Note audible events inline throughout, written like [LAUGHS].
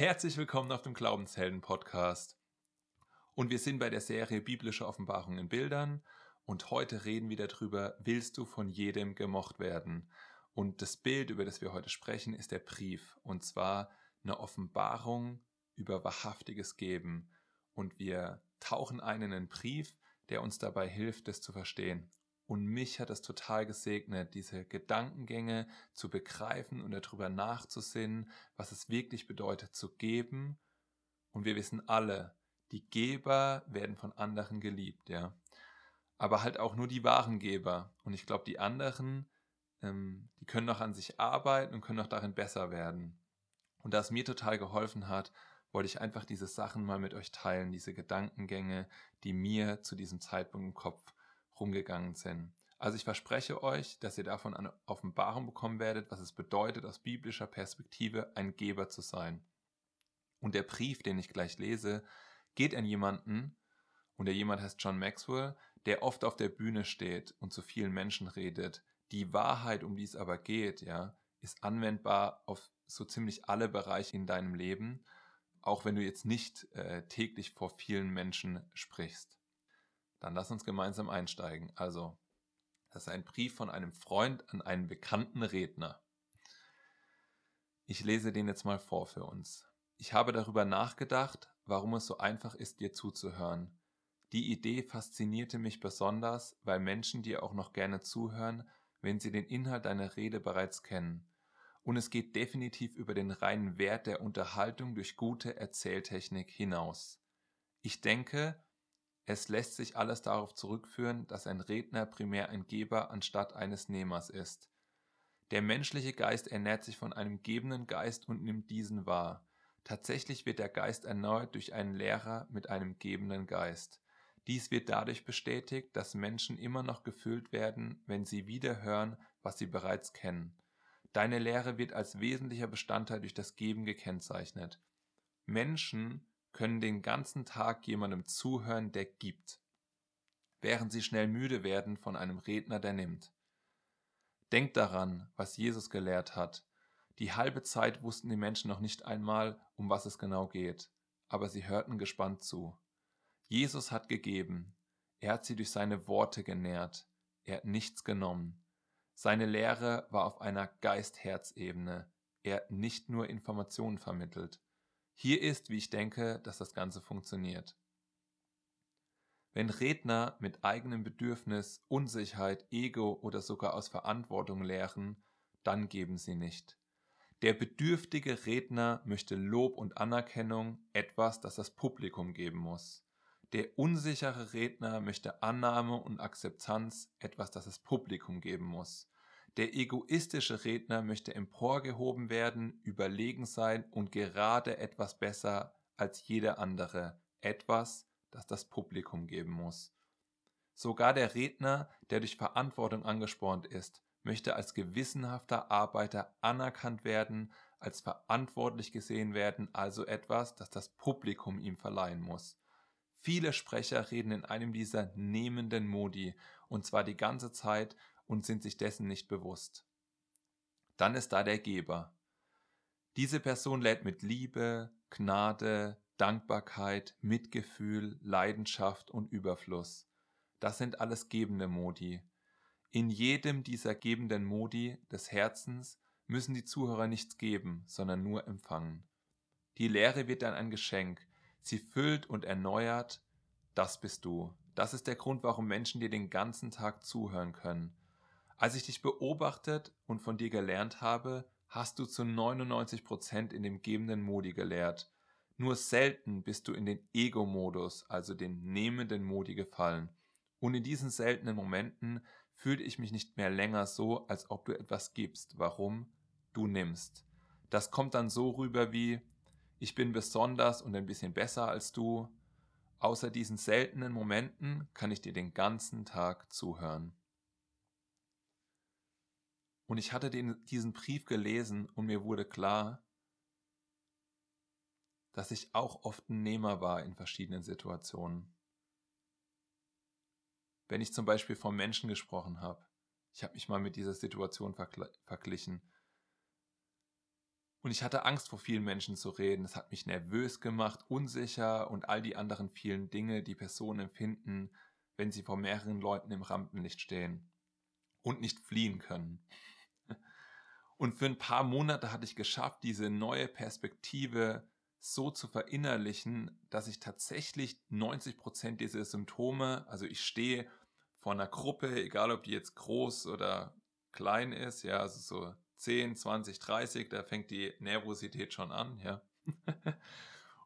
Herzlich willkommen auf dem Glaubenshelden Podcast. Und wir sind bei der Serie Biblische Offenbarung in Bildern und heute reden wir darüber, willst du von jedem gemocht werden? Und das Bild, über das wir heute sprechen, ist der Brief und zwar eine Offenbarung über wahrhaftiges Geben. Und wir tauchen ein in einen Brief, der uns dabei hilft, das zu verstehen. Und mich hat es total gesegnet, diese Gedankengänge zu begreifen und darüber nachzusinnen, was es wirklich bedeutet zu geben. Und wir wissen alle, die Geber werden von anderen geliebt, ja. Aber halt auch nur die wahren Geber. Und ich glaube, die anderen, ähm, die können noch an sich arbeiten und können noch darin besser werden. Und da es mir total geholfen hat, wollte ich einfach diese Sachen mal mit euch teilen, diese Gedankengänge, die mir zu diesem Zeitpunkt im Kopf rumgegangen sind. Also ich verspreche euch, dass ihr davon eine Offenbarung bekommen werdet, was es bedeutet, aus biblischer Perspektive ein Geber zu sein. Und der Brief, den ich gleich lese, geht an jemanden, und der jemand heißt John Maxwell, der oft auf der Bühne steht und zu vielen Menschen redet. Die Wahrheit, um die es aber geht, ja, ist anwendbar auf so ziemlich alle Bereiche in deinem Leben, auch wenn du jetzt nicht äh, täglich vor vielen Menschen sprichst. Dann lass uns gemeinsam einsteigen. Also, das ist ein Brief von einem Freund an einen bekannten Redner. Ich lese den jetzt mal vor für uns. Ich habe darüber nachgedacht, warum es so einfach ist, dir zuzuhören. Die Idee faszinierte mich besonders, weil Menschen dir auch noch gerne zuhören, wenn sie den Inhalt deiner Rede bereits kennen. Und es geht definitiv über den reinen Wert der Unterhaltung durch gute Erzähltechnik hinaus. Ich denke, es lässt sich alles darauf zurückführen, dass ein Redner primär ein Geber anstatt eines Nehmers ist. Der menschliche Geist ernährt sich von einem gebenden Geist und nimmt diesen wahr. Tatsächlich wird der Geist erneuert durch einen Lehrer mit einem gebenden Geist. Dies wird dadurch bestätigt, dass Menschen immer noch gefüllt werden, wenn sie wieder hören, was sie bereits kennen. Deine Lehre wird als wesentlicher Bestandteil durch das Geben gekennzeichnet. Menschen können den ganzen Tag jemandem zuhören, der gibt, während sie schnell müde werden von einem Redner, der nimmt. Denkt daran, was Jesus gelehrt hat. Die halbe Zeit wussten die Menschen noch nicht einmal, um was es genau geht, aber sie hörten gespannt zu. Jesus hat gegeben, er hat sie durch seine Worte genährt, er hat nichts genommen. Seine Lehre war auf einer Geist-Herz-Ebene, er hat nicht nur Informationen vermittelt. Hier ist, wie ich denke, dass das Ganze funktioniert. Wenn Redner mit eigenem Bedürfnis, Unsicherheit, Ego oder sogar aus Verantwortung lehren, dann geben sie nicht. Der bedürftige Redner möchte Lob und Anerkennung, etwas, das das Publikum geben muss. Der unsichere Redner möchte Annahme und Akzeptanz, etwas, das das Publikum geben muss. Der egoistische Redner möchte emporgehoben werden, überlegen sein und gerade etwas besser als jeder andere, etwas, das das Publikum geben muss. Sogar der Redner, der durch Verantwortung angespornt ist, möchte als gewissenhafter Arbeiter anerkannt werden, als verantwortlich gesehen werden, also etwas, das das Publikum ihm verleihen muss. Viele Sprecher reden in einem dieser nehmenden Modi, und zwar die ganze Zeit und sind sich dessen nicht bewusst. Dann ist da der Geber. Diese Person lädt mit Liebe, Gnade, Dankbarkeit, Mitgefühl, Leidenschaft und Überfluss. Das sind alles gebende Modi. In jedem dieser gebenden Modi des Herzens müssen die Zuhörer nichts geben, sondern nur empfangen. Die Lehre wird dann ein Geschenk. Sie füllt und erneuert. Das bist du. Das ist der Grund, warum Menschen dir den ganzen Tag zuhören können. Als ich dich beobachtet und von dir gelernt habe, hast du zu 99 Prozent in dem gebenden Modi gelehrt. Nur selten bist du in den Ego-Modus, also den nehmenden Modi gefallen. Und in diesen seltenen Momenten fühlte ich mich nicht mehr länger so, als ob du etwas gibst. Warum? Du nimmst. Das kommt dann so rüber wie, ich bin besonders und ein bisschen besser als du. Außer diesen seltenen Momenten kann ich dir den ganzen Tag zuhören. Und ich hatte den, diesen Brief gelesen und mir wurde klar, dass ich auch oft ein Nehmer war in verschiedenen Situationen. Wenn ich zum Beispiel vom Menschen gesprochen habe, ich habe mich mal mit dieser Situation verglichen. Und ich hatte Angst vor vielen Menschen zu reden. Es hat mich nervös gemacht, unsicher und all die anderen vielen Dinge, die Personen empfinden, wenn sie vor mehreren Leuten im Rampenlicht stehen und nicht fliehen können. Und für ein paar Monate hatte ich geschafft, diese neue Perspektive so zu verinnerlichen, dass ich tatsächlich 90 Prozent dieser Symptome, also ich stehe vor einer Gruppe, egal ob die jetzt groß oder klein ist, ja, also so 10, 20, 30, da fängt die Nervosität schon an, ja. [LAUGHS]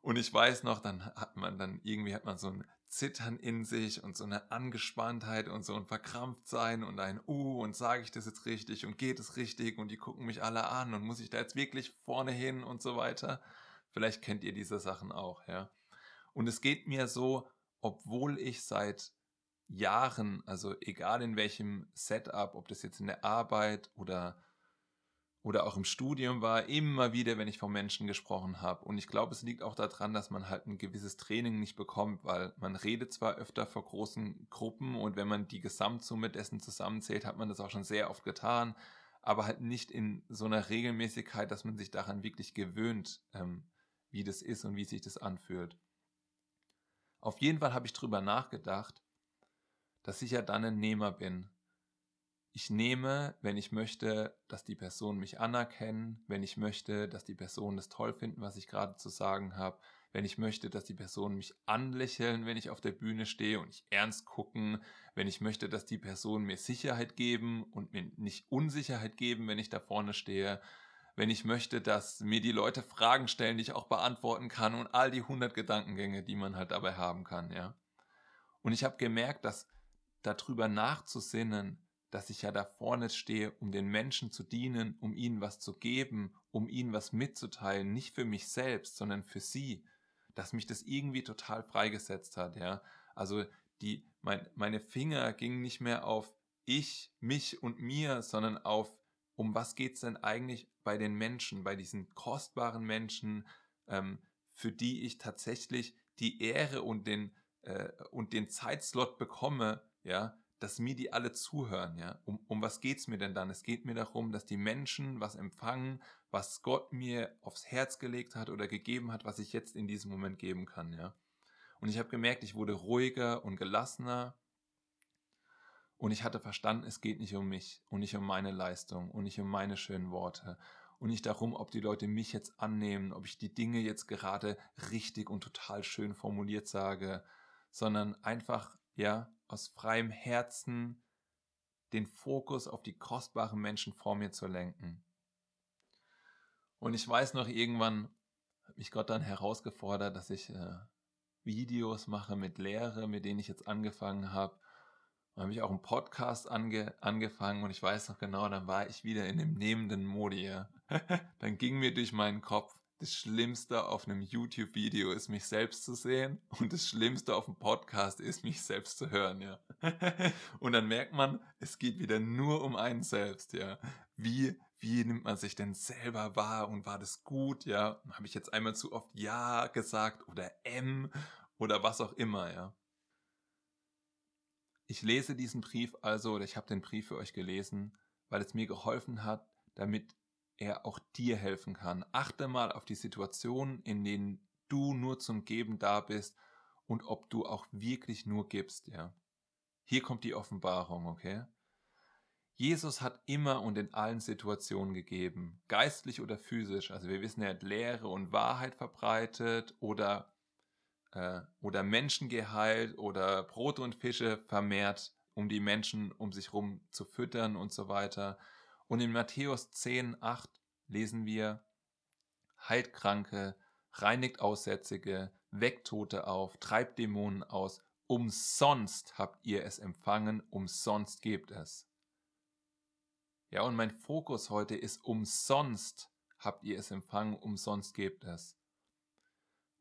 und ich weiß noch, dann hat man dann irgendwie hat man so ein Zittern in sich und so eine Angespanntheit und so ein Verkrampftsein und ein Uh und sage ich das jetzt richtig und geht es richtig und die gucken mich alle an und muss ich da jetzt wirklich vorne hin und so weiter. Vielleicht kennt ihr diese Sachen auch, ja. Und es geht mir so, obwohl ich seit Jahren, also egal in welchem Setup, ob das jetzt in der Arbeit oder oder auch im Studium war, immer wieder, wenn ich von Menschen gesprochen habe. Und ich glaube, es liegt auch daran, dass man halt ein gewisses Training nicht bekommt, weil man redet zwar öfter vor großen Gruppen und wenn man die Gesamtsumme dessen zusammenzählt, hat man das auch schon sehr oft getan, aber halt nicht in so einer Regelmäßigkeit, dass man sich daran wirklich gewöhnt, ähm, wie das ist und wie sich das anfühlt. Auf jeden Fall habe ich drüber nachgedacht, dass ich ja dann ein Nehmer bin. Ich nehme, wenn ich möchte, dass die Personen mich anerkennen, wenn ich möchte, dass die Personen es toll finden, was ich gerade zu sagen habe, wenn ich möchte, dass die Personen mich anlächeln, wenn ich auf der Bühne stehe und ich ernst gucken, wenn ich möchte, dass die Personen mir Sicherheit geben und mir nicht Unsicherheit geben, wenn ich da vorne stehe, wenn ich möchte, dass mir die Leute Fragen stellen, die ich auch beantworten kann und all die hundert Gedankengänge, die man halt dabei haben kann, ja. Und ich habe gemerkt, dass darüber nachzusinnen, dass ich ja da vorne stehe, um den Menschen zu dienen, um ihnen was zu geben, um ihnen was mitzuteilen, nicht für mich selbst, sondern für sie, dass mich das irgendwie total freigesetzt hat, ja. Also die, mein, meine Finger gingen nicht mehr auf ich, mich und mir, sondern auf um was geht's denn eigentlich bei den Menschen, bei diesen kostbaren Menschen, ähm, für die ich tatsächlich die Ehre und den, äh, und den Zeitslot bekomme, ja, dass mir die alle zuhören, ja. Um, um was geht's mir denn dann? Es geht mir darum, dass die Menschen was empfangen, was Gott mir aufs Herz gelegt hat oder gegeben hat, was ich jetzt in diesem Moment geben kann, ja. Und ich habe gemerkt, ich wurde ruhiger und gelassener und ich hatte verstanden, es geht nicht um mich und nicht um meine Leistung und nicht um meine schönen Worte und nicht darum, ob die Leute mich jetzt annehmen, ob ich die Dinge jetzt gerade richtig und total schön formuliert sage, sondern einfach, ja, aus freiem Herzen den Fokus auf die kostbaren Menschen vor mir zu lenken. Und ich weiß noch, irgendwann hat mich Gott dann herausgefordert, dass ich äh, Videos mache mit Lehre, mit denen ich jetzt angefangen habe dann habe ich auch einen Podcast ange, angefangen und ich weiß noch genau, dann war ich wieder in dem nehmenden Modi. [LAUGHS] Dann ging mir durch meinen Kopf, das Schlimmste auf einem YouTube-Video ist, mich selbst zu sehen und das Schlimmste auf einem Podcast ist, mich selbst zu hören, ja. [LAUGHS] und dann merkt man, es geht wieder nur um einen selbst, ja. Wie, wie nimmt man sich denn selber wahr und war das gut, ja? Habe ich jetzt einmal zu oft Ja gesagt oder M oder was auch immer, ja. Ich lese diesen Brief also, oder ich habe den Brief für euch gelesen, weil es mir geholfen hat, damit er auch dir helfen kann. Achte mal auf die Situationen, in denen du nur zum Geben da bist und ob du auch wirklich nur gibst, ja. Hier kommt die Offenbarung, okay? Jesus hat immer und in allen Situationen gegeben, geistlich oder physisch. Also wir wissen, er hat Lehre und Wahrheit verbreitet oder äh, oder Menschen geheilt oder Brote und Fische vermehrt, um die Menschen um sich herum zu füttern und so weiter. Und in Matthäus 10, 8 lesen wir, heilt Kranke, reinigt Aussätzige, weckt Tote auf, treibt Dämonen aus, umsonst habt ihr es empfangen, umsonst gebt es. Ja, und mein Fokus heute ist umsonst habt ihr es empfangen, umsonst gebt es.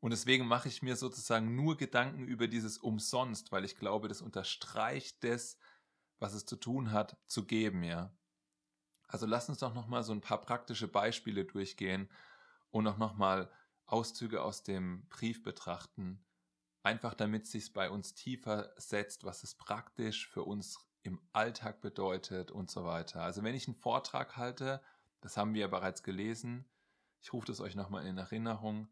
Und deswegen mache ich mir sozusagen nur Gedanken über dieses umsonst, weil ich glaube, das unterstreicht das, was es zu tun hat, zu geben, ja. Also lass uns doch nochmal so ein paar praktische Beispiele durchgehen und auch nochmal Auszüge aus dem Brief betrachten. Einfach damit sich bei uns tiefer setzt, was es praktisch für uns im Alltag bedeutet und so weiter. Also wenn ich einen Vortrag halte, das haben wir ja bereits gelesen, Ich rufe das euch nochmal in Erinnerung.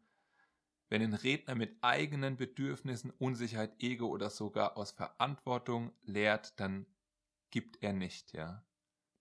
Wenn ein Redner mit eigenen Bedürfnissen, Unsicherheit, Ego oder sogar aus Verantwortung lehrt, dann gibt er nicht, ja.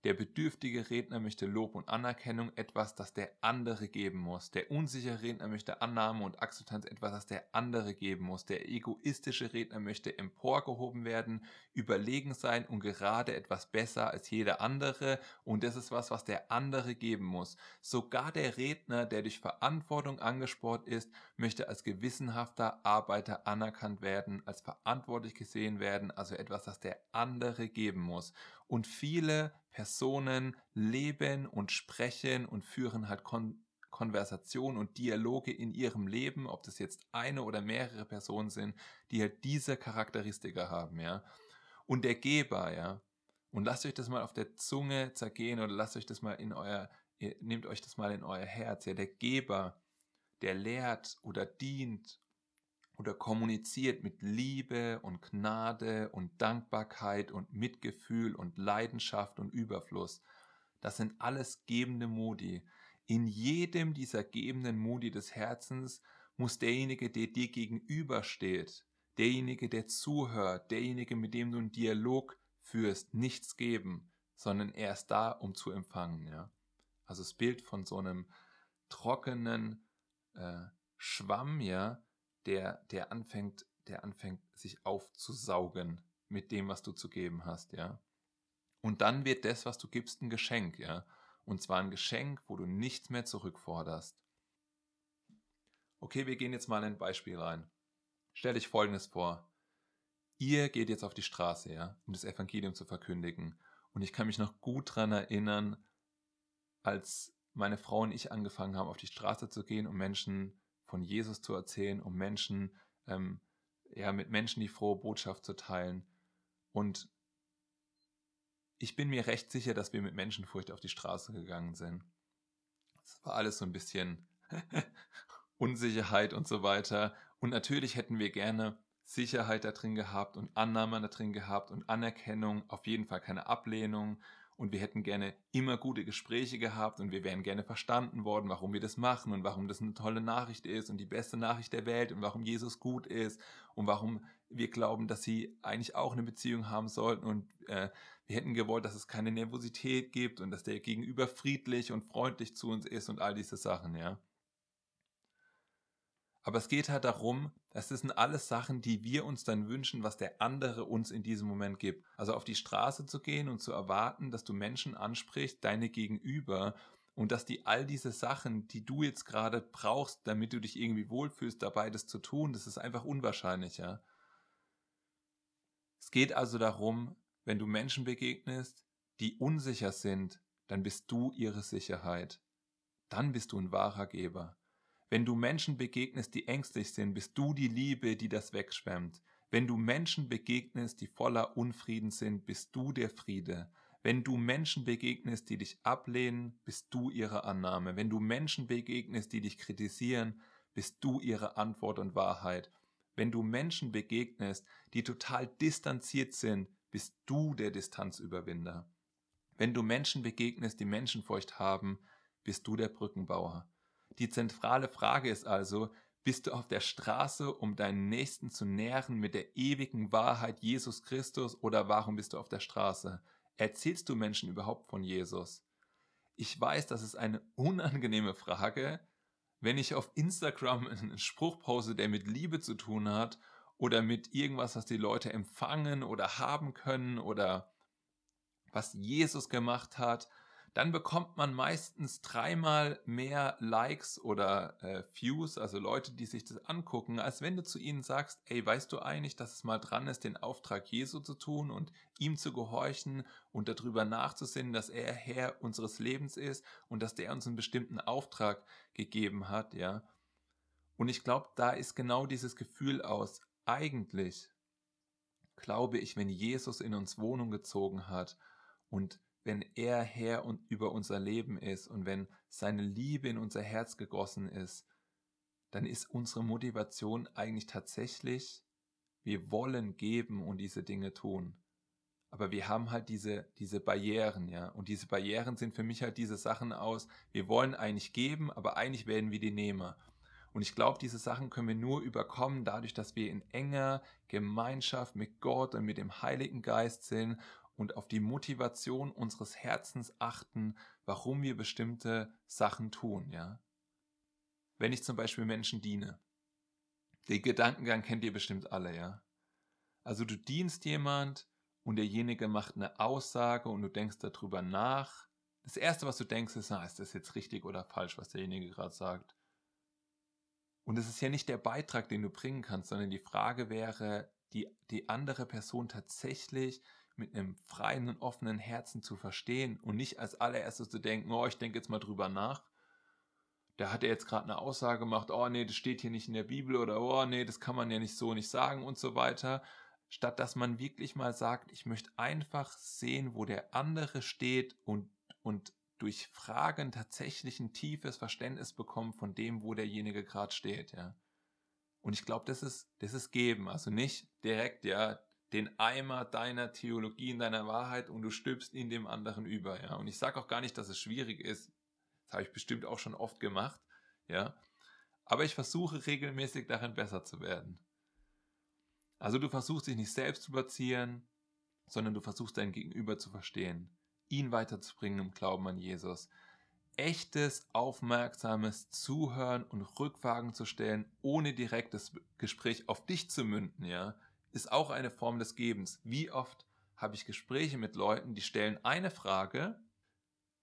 Der bedürftige Redner möchte Lob und Anerkennung, etwas, das der andere geben muss. Der unsichere Redner möchte Annahme und Akzeptanz, etwas, das der andere geben muss. Der egoistische Redner möchte emporgehoben werden, überlegen sein und gerade etwas besser als jeder andere. Und das ist was, was der andere geben muss. Sogar der Redner, der durch Verantwortung angespornt ist, möchte als gewissenhafter Arbeiter anerkannt werden, als verantwortlich gesehen werden, also etwas, das der andere geben muss. Und viele Personen leben und sprechen und führen halt Kon Konversationen und Dialoge in ihrem Leben, ob das jetzt eine oder mehrere Personen sind, die halt diese Charakteristika haben, ja. Und der Geber, ja. Und lasst euch das mal auf der Zunge zergehen oder lasst euch das mal in euer, nehmt euch das mal in euer Herz, ja. Der Geber, der lehrt oder dient oder kommuniziert mit Liebe und Gnade und Dankbarkeit und Mitgefühl und Leidenschaft und Überfluss. Das sind alles gebende Modi. In jedem dieser gebenden Modi des Herzens muss derjenige, der dir gegenübersteht, derjenige, der zuhört, derjenige, mit dem du einen Dialog führst, nichts geben, sondern er ist da, um zu empfangen. Ja? Also das Bild von so einem trockenen äh, Schwamm, ja, der, der anfängt, der anfängt, sich aufzusaugen mit dem, was du zu geben hast, ja. Und dann wird das, was du gibst, ein Geschenk, ja. Und zwar ein Geschenk, wo du nichts mehr zurückforderst. Okay, wir gehen jetzt mal in ein Beispiel rein. Stell dich folgendes vor. Ihr geht jetzt auf die Straße, ja, um das Evangelium zu verkündigen. Und ich kann mich noch gut daran erinnern, als meine Frau und ich angefangen haben, auf die Straße zu gehen, um Menschen von Jesus zu erzählen, um Menschen, ähm, ja, mit Menschen die frohe Botschaft zu teilen. Und ich bin mir recht sicher, dass wir mit Menschenfurcht auf die Straße gegangen sind. Es war alles so ein bisschen [LAUGHS] Unsicherheit und so weiter. Und natürlich hätten wir gerne Sicherheit da drin gehabt und Annahme da drin gehabt und Anerkennung, auf jeden Fall keine Ablehnung und wir hätten gerne immer gute Gespräche gehabt und wir wären gerne verstanden worden, warum wir das machen und warum das eine tolle Nachricht ist und die beste Nachricht der Welt und warum Jesus gut ist und warum wir glauben, dass sie eigentlich auch eine Beziehung haben sollten und äh, wir hätten gewollt, dass es keine Nervosität gibt und dass der Gegenüber friedlich und freundlich zu uns ist und all diese Sachen, ja. Aber es geht halt darum, das sind alles Sachen, die wir uns dann wünschen, was der andere uns in diesem Moment gibt. Also auf die Straße zu gehen und zu erwarten, dass du Menschen ansprichst, deine Gegenüber, und dass die all diese Sachen, die du jetzt gerade brauchst, damit du dich irgendwie wohlfühlst, dabei das zu tun, das ist einfach unwahrscheinlich, ja. Es geht also darum, wenn du Menschen begegnest, die unsicher sind, dann bist du ihre Sicherheit. Dann bist du ein wahrer Geber. Wenn du Menschen begegnest, die ängstlich sind, bist du die Liebe, die das wegschwemmt. Wenn du Menschen begegnest, die voller Unfrieden sind, bist du der Friede. Wenn du Menschen begegnest, die dich ablehnen, bist du ihre Annahme. Wenn du Menschen begegnest, die dich kritisieren, bist du ihre Antwort und Wahrheit. Wenn du Menschen begegnest, die total distanziert sind, bist du der Distanzüberwinder. Wenn du Menschen begegnest, die Menschenfurcht haben, bist du der Brückenbauer. Die zentrale Frage ist also, bist du auf der Straße, um deinen Nächsten zu nähren mit der ewigen Wahrheit Jesus Christus oder warum bist du auf der Straße? Erzählst du Menschen überhaupt von Jesus? Ich weiß, das ist eine unangenehme Frage. Wenn ich auf Instagram einen Spruch pose, der mit Liebe zu tun hat oder mit irgendwas, was die Leute empfangen oder haben können oder was Jesus gemacht hat, dann bekommt man meistens dreimal mehr Likes oder äh, Views, also Leute, die sich das angucken, als wenn du zu ihnen sagst, ey, weißt du eigentlich, dass es mal dran ist, den Auftrag Jesu zu tun und ihm zu gehorchen und darüber nachzusinnen, dass er Herr unseres Lebens ist und dass der uns einen bestimmten Auftrag gegeben hat, ja. Und ich glaube, da ist genau dieses Gefühl aus, eigentlich glaube ich, wenn Jesus in uns Wohnung gezogen hat und wenn er Herr und über unser Leben ist und wenn seine Liebe in unser Herz gegossen ist, dann ist unsere Motivation eigentlich tatsächlich, wir wollen geben und diese Dinge tun. aber wir haben halt diese, diese Barrieren, ja. Und diese Barrieren sind für mich halt diese Sachen aus, wir wollen eigentlich geben, aber eigentlich werden wir die Nehmer. Und ich glaube, diese Sachen können wir nur überkommen, dadurch, dass wir in enger Gemeinschaft mit Gott und mit dem Heiligen Geist sind und auf die Motivation unseres Herzens achten, warum wir bestimmte Sachen tun, ja. Wenn ich zum Beispiel Menschen diene, den Gedankengang kennt ihr bestimmt alle, ja. Also du dienst jemand, und derjenige macht eine Aussage und du denkst darüber nach. Das Erste, was du denkst, ist, na, ist das jetzt richtig oder falsch, was derjenige gerade sagt? Und es ist ja nicht der Beitrag, den du bringen kannst, sondern die Frage wäre, die, die andere Person tatsächlich mit einem freien und offenen Herzen zu verstehen und nicht als allererstes zu denken, oh, ich denke jetzt mal drüber nach. Da hat er jetzt gerade eine Aussage gemacht, oh nee, das steht hier nicht in der Bibel oder oh nee, das kann man ja nicht so nicht sagen und so weiter, statt dass man wirklich mal sagt, ich möchte einfach sehen, wo der andere steht und, und durch Fragen tatsächlich ein tiefes Verständnis bekommen von dem, wo derjenige gerade steht, ja. Und ich glaube, das ist, das ist geben, also nicht direkt, ja, den Eimer deiner Theologie, in deiner Wahrheit und du stülpst ihn dem anderen über, ja. Und ich sage auch gar nicht, dass es schwierig ist. Das habe ich bestimmt auch schon oft gemacht, ja. Aber ich versuche regelmäßig darin besser zu werden. Also du versuchst dich nicht selbst zu überziehen, sondern du versuchst dein Gegenüber zu verstehen, ihn weiterzubringen im Glauben an Jesus. Echtes, aufmerksames Zuhören und Rückfragen zu stellen, ohne direkt das Gespräch auf dich zu münden, ja, ist auch eine Form des Gebens. Wie oft habe ich Gespräche mit Leuten, die stellen eine Frage,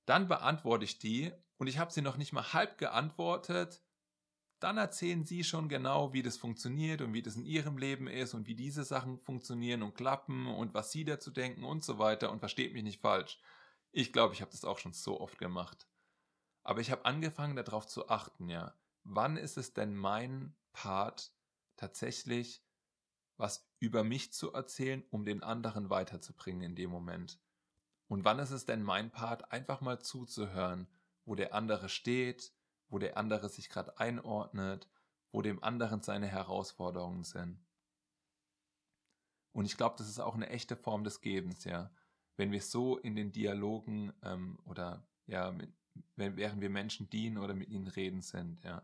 dann beantworte ich die und ich habe sie noch nicht mal halb geantwortet dann erzählen sie schon genau, wie das funktioniert und wie das in ihrem Leben ist und wie diese Sachen funktionieren und klappen und was sie dazu denken und so weiter und versteht mich nicht falsch. Ich glaube, ich habe das auch schon so oft gemacht. Aber ich habe angefangen darauf zu achten, ja. Wann ist es denn mein Part tatsächlich was über mich zu erzählen, um den anderen weiterzubringen in dem Moment? Und wann ist es denn mein Part, einfach mal zuzuhören, wo der andere steht, wo der andere sich gerade einordnet, wo dem anderen seine Herausforderungen sind. Und ich glaube, das ist auch eine echte Form des Gebens, ja. Wenn wir so in den Dialogen ähm, oder ja, mit, wenn, während wir Menschen dienen oder mit ihnen reden sind, ja.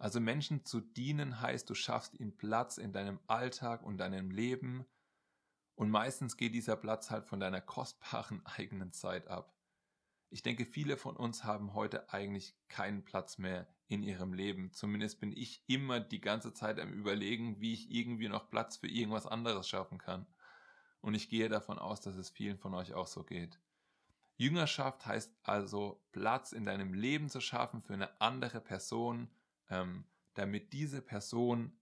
Also Menschen zu dienen heißt, du schaffst ihnen Platz in deinem Alltag und deinem Leben. Und meistens geht dieser Platz halt von deiner kostbaren [LAUGHS] eigenen Zeit ab. Ich denke, viele von uns haben heute eigentlich keinen Platz mehr in ihrem Leben. Zumindest bin ich immer die ganze Zeit am Überlegen, wie ich irgendwie noch Platz für irgendwas anderes schaffen kann. Und ich gehe davon aus, dass es vielen von euch auch so geht. Jüngerschaft heißt also Platz in deinem Leben zu schaffen für eine andere Person, ähm, damit diese Person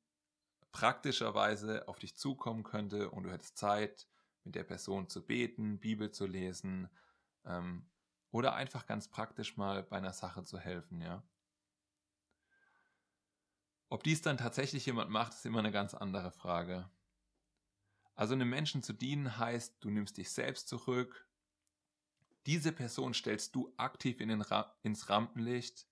praktischerweise auf dich zukommen könnte und du hättest Zeit, mit der Person zu beten, Bibel zu lesen, ähm, oder einfach ganz praktisch mal bei einer Sache zu helfen, ja. Ob dies dann tatsächlich jemand macht, ist immer eine ganz andere Frage. Also einem Menschen zu dienen heißt, du nimmst dich selbst zurück, diese Person stellst du aktiv in Ra ins Rampenlicht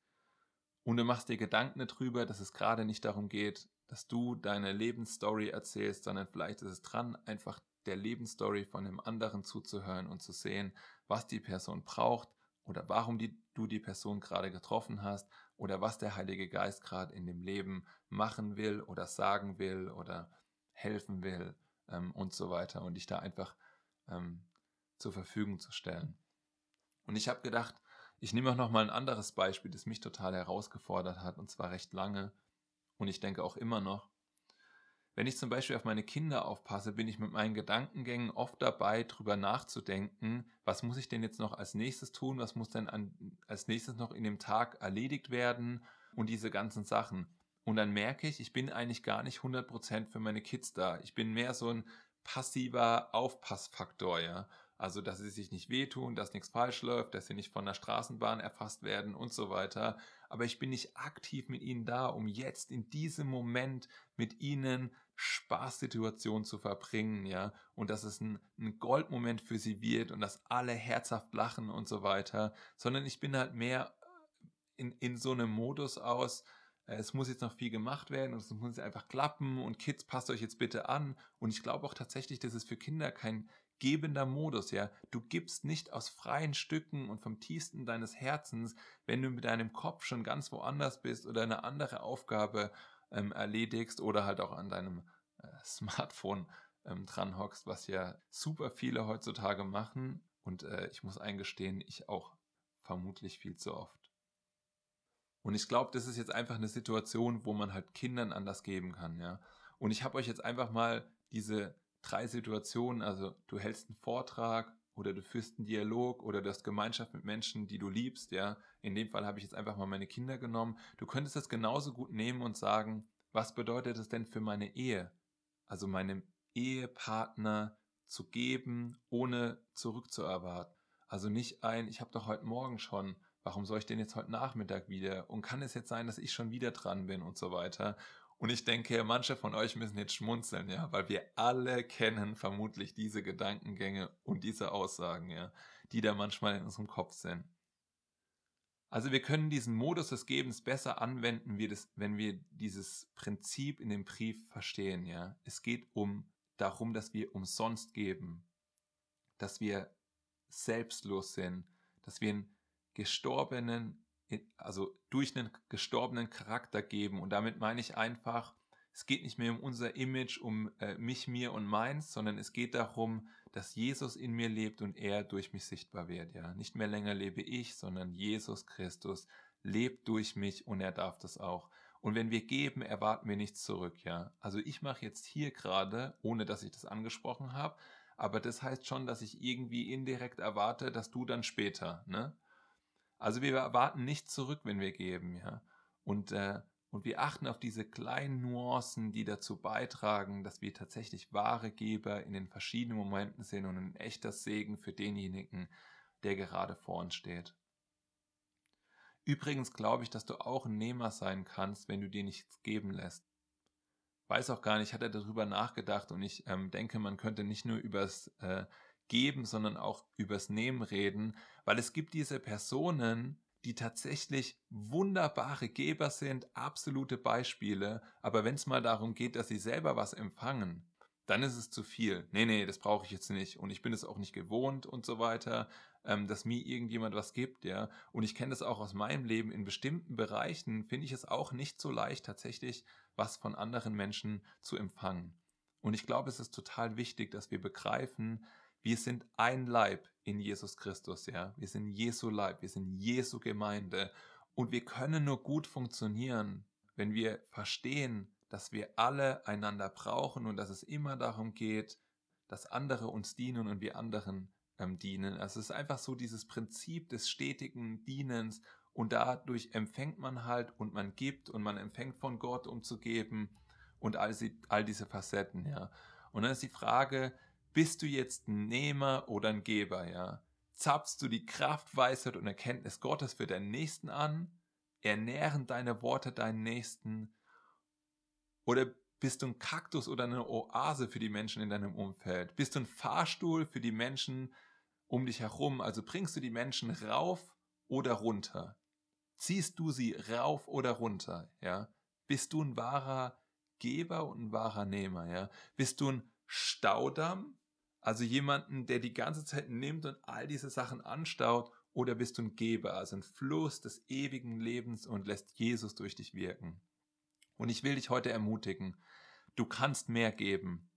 und du machst dir Gedanken darüber, dass es gerade nicht darum geht, dass du deine Lebensstory erzählst, sondern vielleicht ist es dran, einfach der Lebensstory von dem anderen zuzuhören und zu sehen, was die Person braucht oder warum die, du die Person gerade getroffen hast oder was der Heilige Geist gerade in dem Leben machen will oder sagen will oder helfen will ähm, und so weiter und dich da einfach ähm, zur Verfügung zu stellen. Und ich habe gedacht, ich nehme auch noch mal ein anderes Beispiel, das mich total herausgefordert hat und zwar recht lange und ich denke auch immer noch. Wenn ich zum Beispiel auf meine Kinder aufpasse, bin ich mit meinen Gedankengängen oft dabei, drüber nachzudenken, was muss ich denn jetzt noch als nächstes tun, was muss denn an, als nächstes noch in dem Tag erledigt werden und diese ganzen Sachen. Und dann merke ich, ich bin eigentlich gar nicht 100% für meine Kids da. Ich bin mehr so ein passiver Aufpassfaktor, ja. Also, dass sie sich nicht wehtun, dass nichts falsch läuft, dass sie nicht von der Straßenbahn erfasst werden und so weiter. Aber ich bin nicht aktiv mit ihnen da, um jetzt in diesem Moment mit ihnen Spaßsituation zu verbringen, ja, und dass es ein, ein Goldmoment für sie wird und dass alle herzhaft lachen und so weiter, sondern ich bin halt mehr in, in so einem Modus aus, äh, es muss jetzt noch viel gemacht werden und es muss einfach klappen und Kids, passt euch jetzt bitte an. Und ich glaube auch tatsächlich, das ist für Kinder kein gebender Modus, ja. Du gibst nicht aus freien Stücken und vom tiefsten deines Herzens, wenn du mit deinem Kopf schon ganz woanders bist oder eine andere Aufgabe ähm, erledigst oder halt auch an deinem äh, Smartphone ähm, dran hockst, was ja super viele heutzutage machen. Und äh, ich muss eingestehen, ich auch vermutlich viel zu oft. Und ich glaube, das ist jetzt einfach eine Situation, wo man halt Kindern anders geben kann, ja. Und ich habe euch jetzt einfach mal diese drei Situationen, also du hältst einen Vortrag oder du führst einen Dialog oder du hast Gemeinschaft mit Menschen, die du liebst, ja. In dem Fall habe ich jetzt einfach mal meine Kinder genommen. Du könntest das genauso gut nehmen und sagen, was bedeutet es denn für meine Ehe? Also meinem Ehepartner zu geben, ohne zurückzuerwarten. Also nicht ein, ich habe doch heute Morgen schon warum soll ich denn jetzt heute Nachmittag wieder? Und kann es jetzt sein, dass ich schon wieder dran bin und so weiter? Und ich denke, manche von euch müssen jetzt schmunzeln, ja, weil wir alle kennen vermutlich diese Gedankengänge und diese Aussagen, ja, die da manchmal in unserem Kopf sind. Also wir können diesen Modus des Gebens besser anwenden, wenn wir dieses Prinzip in dem Brief verstehen, ja. Es geht um darum, dass wir umsonst geben, dass wir selbstlos sind, dass wir ein gestorbenen, also durch einen gestorbenen Charakter geben. Und damit meine ich einfach, es geht nicht mehr um unser Image, um äh, mich, mir und meins, sondern es geht darum, dass Jesus in mir lebt und er durch mich sichtbar wird. Ja, nicht mehr länger lebe ich, sondern Jesus Christus lebt durch mich und er darf das auch. Und wenn wir geben, erwarten wir nichts zurück. Ja, also ich mache jetzt hier gerade, ohne dass ich das angesprochen habe, aber das heißt schon, dass ich irgendwie indirekt erwarte, dass du dann später, ne? Also wir erwarten nicht zurück, wenn wir geben, ja. Und, äh, und wir achten auf diese kleinen Nuancen, die dazu beitragen, dass wir tatsächlich wahre Geber in den verschiedenen Momenten sind und ein echter Segen für denjenigen, der gerade vor uns steht. Übrigens glaube ich, dass du auch ein Nehmer sein kannst, wenn du dir nichts geben lässt. Weiß auch gar nicht, hat er darüber nachgedacht und ich ähm, denke, man könnte nicht nur übers äh, Geben, sondern auch übers Nehmen reden, weil es gibt diese Personen, die tatsächlich wunderbare Geber sind, absolute Beispiele, aber wenn es mal darum geht, dass sie selber was empfangen, dann ist es zu viel. Nee, nee, das brauche ich jetzt nicht und ich bin es auch nicht gewohnt und so weiter, ähm, dass mir irgendjemand was gibt, ja. Und ich kenne das auch aus meinem Leben. In bestimmten Bereichen finde ich es auch nicht so leicht, tatsächlich was von anderen Menschen zu empfangen. Und ich glaube, es ist total wichtig, dass wir begreifen, wir sind ein Leib in Jesus Christus, ja. Wir sind Jesu Leib, wir sind Jesu Gemeinde. Und wir können nur gut funktionieren, wenn wir verstehen, dass wir alle einander brauchen und dass es immer darum geht, dass andere uns dienen und wir anderen ähm, dienen. Also es ist einfach so dieses Prinzip des stetigen Dienens und dadurch empfängt man halt und man gibt und man empfängt von Gott, um zu geben und all, sie, all diese Facetten, ja. Und dann ist die Frage, bist du jetzt ein Nehmer oder ein Geber, ja? Zapfst du die Kraft, Weisheit und Erkenntnis Gottes für deinen Nächsten an? Ernähren deine Worte deinen Nächsten? Oder bist du ein Kaktus oder eine Oase für die Menschen in deinem Umfeld? Bist du ein Fahrstuhl für die Menschen um dich herum? Also bringst du die Menschen rauf oder runter? Ziehst du sie rauf oder runter? Ja? Bist du ein wahrer Geber und ein wahrer Nehmer? Ja? Bist du ein Staudamm also jemanden, der die ganze Zeit nimmt und all diese Sachen anstaut, oder bist du ein Geber, also ein Fluss des ewigen Lebens und lässt Jesus durch dich wirken? Und ich will dich heute ermutigen, du kannst mehr geben,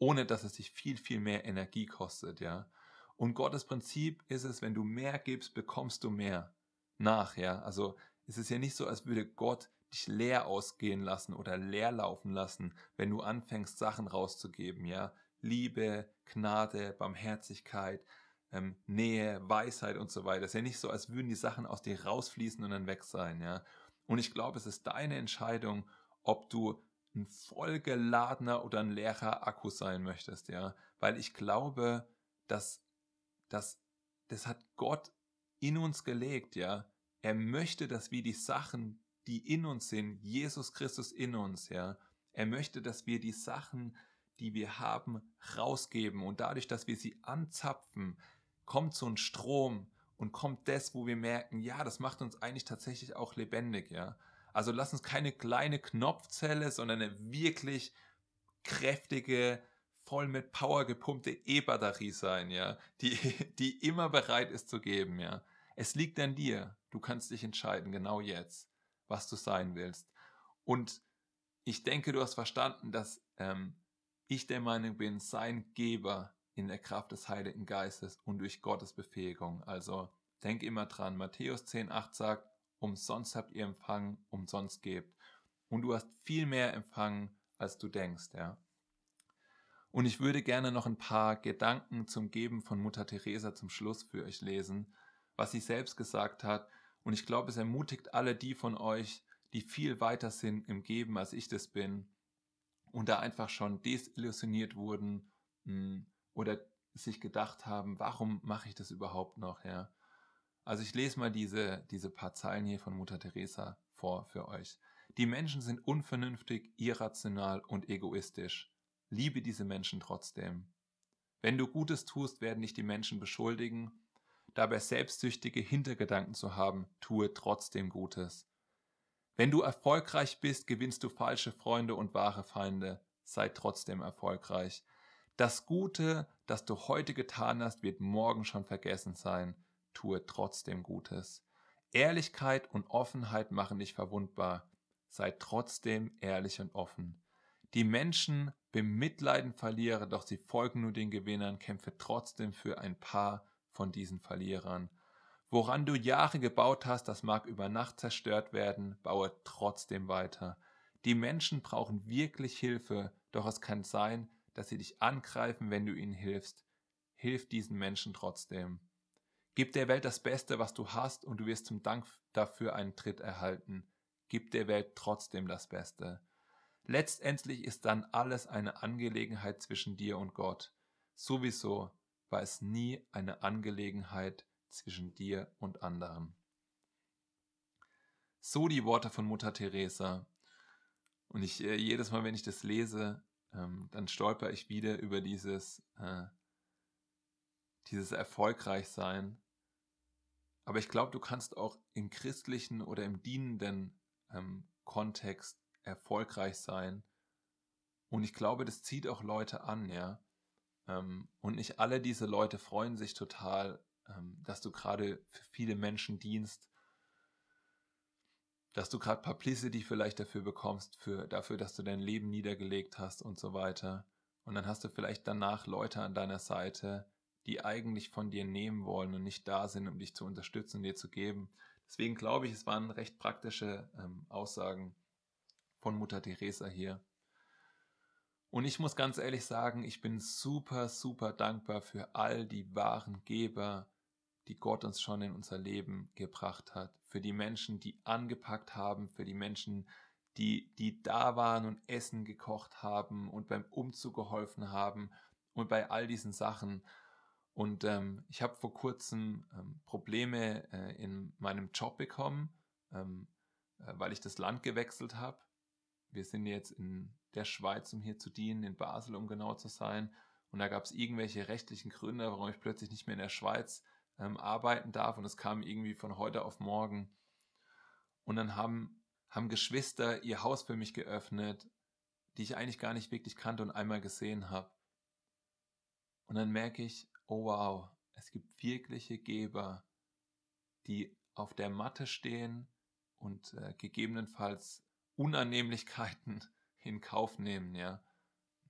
ohne dass es dich viel, viel mehr Energie kostet, ja. Und Gottes Prinzip ist es, wenn du mehr gibst, bekommst du mehr nach, ja. Also es ist ja nicht so, als würde Gott dich leer ausgehen lassen oder leer laufen lassen, wenn du anfängst, Sachen rauszugeben, ja. Liebe, Gnade, Barmherzigkeit, ähm, Nähe, Weisheit und so weiter. Es ist ja nicht so, als würden die Sachen aus dir rausfließen und dann weg sein, ja. Und ich glaube, es ist deine Entscheidung, ob du ein vollgeladener oder ein leerer Akku sein möchtest, ja. Weil ich glaube, dass, dass das hat Gott in uns gelegt, ja. Er möchte, dass wir die Sachen, die in uns sind, Jesus Christus in uns, ja. Er möchte, dass wir die Sachen, die wir haben, rausgeben. Und dadurch, dass wir sie anzapfen, kommt so ein Strom und kommt das, wo wir merken, ja, das macht uns eigentlich tatsächlich auch lebendig, ja. Also lass uns keine kleine Knopfzelle, sondern eine wirklich kräftige, voll mit Power gepumpte E-Batterie sein, ja, die, [LAUGHS] die immer bereit ist zu geben, ja. Es liegt an dir. Du kannst dich entscheiden, genau jetzt, was du sein willst. Und ich denke, du hast verstanden, dass ähm, ich der Meinung bin, sein Geber in der Kraft des Heiligen Geistes und durch Gottes Befähigung. Also denk immer dran, Matthäus 10,8 sagt, umsonst habt ihr empfangen, umsonst gebt. Und du hast viel mehr empfangen, als du denkst, ja. Und ich würde gerne noch ein paar Gedanken zum Geben von Mutter Teresa zum Schluss für euch lesen, was sie selbst gesagt hat. Und ich glaube, es ermutigt alle die von euch, die viel weiter sind im Geben, als ich das bin, und da einfach schon desillusioniert wurden hm, oder sich gedacht haben, warum mache ich das überhaupt noch, ja. Also ich lese mal diese, diese paar Zeilen hier von Mutter Teresa vor für euch. Die Menschen sind unvernünftig, irrational und egoistisch. Liebe diese Menschen trotzdem. Wenn du Gutes tust, werden dich die Menschen beschuldigen. Dabei selbstsüchtige Hintergedanken zu haben, tue trotzdem Gutes. Wenn du erfolgreich bist, gewinnst du falsche Freunde und wahre Feinde. Sei trotzdem erfolgreich. Das Gute, das du heute getan hast, wird morgen schon vergessen sein. Tue trotzdem Gutes. Ehrlichkeit und Offenheit machen dich verwundbar. Sei trotzdem ehrlich und offen. Die Menschen bemitleiden Verlierer, doch sie folgen nur den Gewinnern, kämpfe trotzdem für ein paar von diesen Verlierern. Woran du Jahre gebaut hast, das mag über Nacht zerstört werden, baue trotzdem weiter. Die Menschen brauchen wirklich Hilfe, doch es kann sein, dass sie dich angreifen, wenn du ihnen hilfst. Hilf diesen Menschen trotzdem. Gib der Welt das Beste, was du hast, und du wirst zum Dank dafür einen Tritt erhalten. Gib der Welt trotzdem das Beste. Letztendlich ist dann alles eine Angelegenheit zwischen dir und Gott. Sowieso war es nie eine Angelegenheit zwischen dir und anderen. So die Worte von Mutter Teresa. Und ich äh, jedes Mal, wenn ich das lese, ähm, dann stolper ich wieder über dieses, äh, dieses Erfolgreichsein. Aber ich glaube, du kannst auch im christlichen oder im dienenden ähm, Kontext erfolgreich sein. Und ich glaube, das zieht auch Leute an, ja. Ähm, und nicht alle diese Leute freuen sich total dass du gerade für viele Menschen dienst, dass du gerade Publicity vielleicht dafür bekommst, für, dafür, dass du dein Leben niedergelegt hast und so weiter. Und dann hast du vielleicht danach Leute an deiner Seite, die eigentlich von dir nehmen wollen und nicht da sind, um dich zu unterstützen dir zu geben. Deswegen glaube ich, es waren recht praktische ähm, Aussagen von Mutter Teresa hier. Und ich muss ganz ehrlich sagen, ich bin super, super dankbar für all die wahren Geber, die Gott uns schon in unser Leben gebracht hat. Für die Menschen, die angepackt haben, für die Menschen, die, die da waren und Essen gekocht haben und beim Umzug geholfen haben und bei all diesen Sachen. Und ähm, ich habe vor kurzem ähm, Probleme äh, in meinem Job bekommen, ähm, äh, weil ich das Land gewechselt habe. Wir sind jetzt in der Schweiz, um hier zu dienen, in Basel, um genau zu sein. Und da gab es irgendwelche rechtlichen Gründe, warum ich plötzlich nicht mehr in der Schweiz ähm, arbeiten darf und es kam irgendwie von heute auf morgen. Und dann haben, haben Geschwister ihr Haus für mich geöffnet, die ich eigentlich gar nicht wirklich kannte und einmal gesehen habe. Und dann merke ich, oh wow, es gibt wirkliche Geber, die auf der Matte stehen und äh, gegebenenfalls Unannehmlichkeiten [LAUGHS] in Kauf nehmen, ja.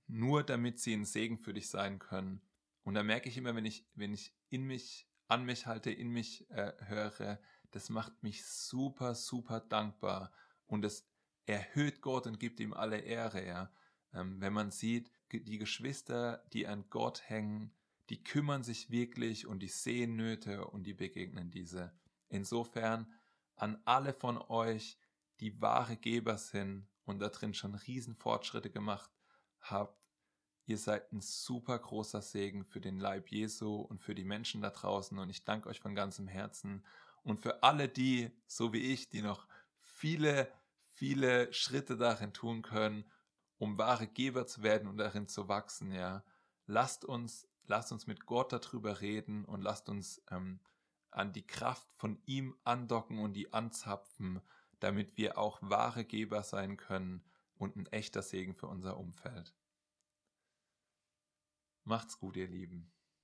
Nur damit sie ein Segen für dich sein können. Und da merke ich immer, wenn ich, wenn ich in mich an mich halte, in mich äh, höre, das macht mich super, super dankbar und es erhöht Gott und gibt ihm alle Ehre, ja. Ähm, wenn man sieht, die Geschwister, die an Gott hängen, die kümmern sich wirklich und die sehen Nöte und die begegnen diese. Insofern an alle von euch, die wahre Geber sind und da drin schon Riesenfortschritte gemacht habt, Ihr seid ein super großer Segen für den Leib Jesu und für die Menschen da draußen und ich danke euch von ganzem Herzen. Und für alle die, so wie ich, die noch viele, viele Schritte darin tun können, um wahre Geber zu werden und darin zu wachsen, ja, lasst uns, lasst uns mit Gott darüber reden und lasst uns ähm, an die Kraft von ihm andocken und die anzapfen, damit wir auch wahre Geber sein können und ein echter Segen für unser Umfeld. Macht's gut, ihr Lieben.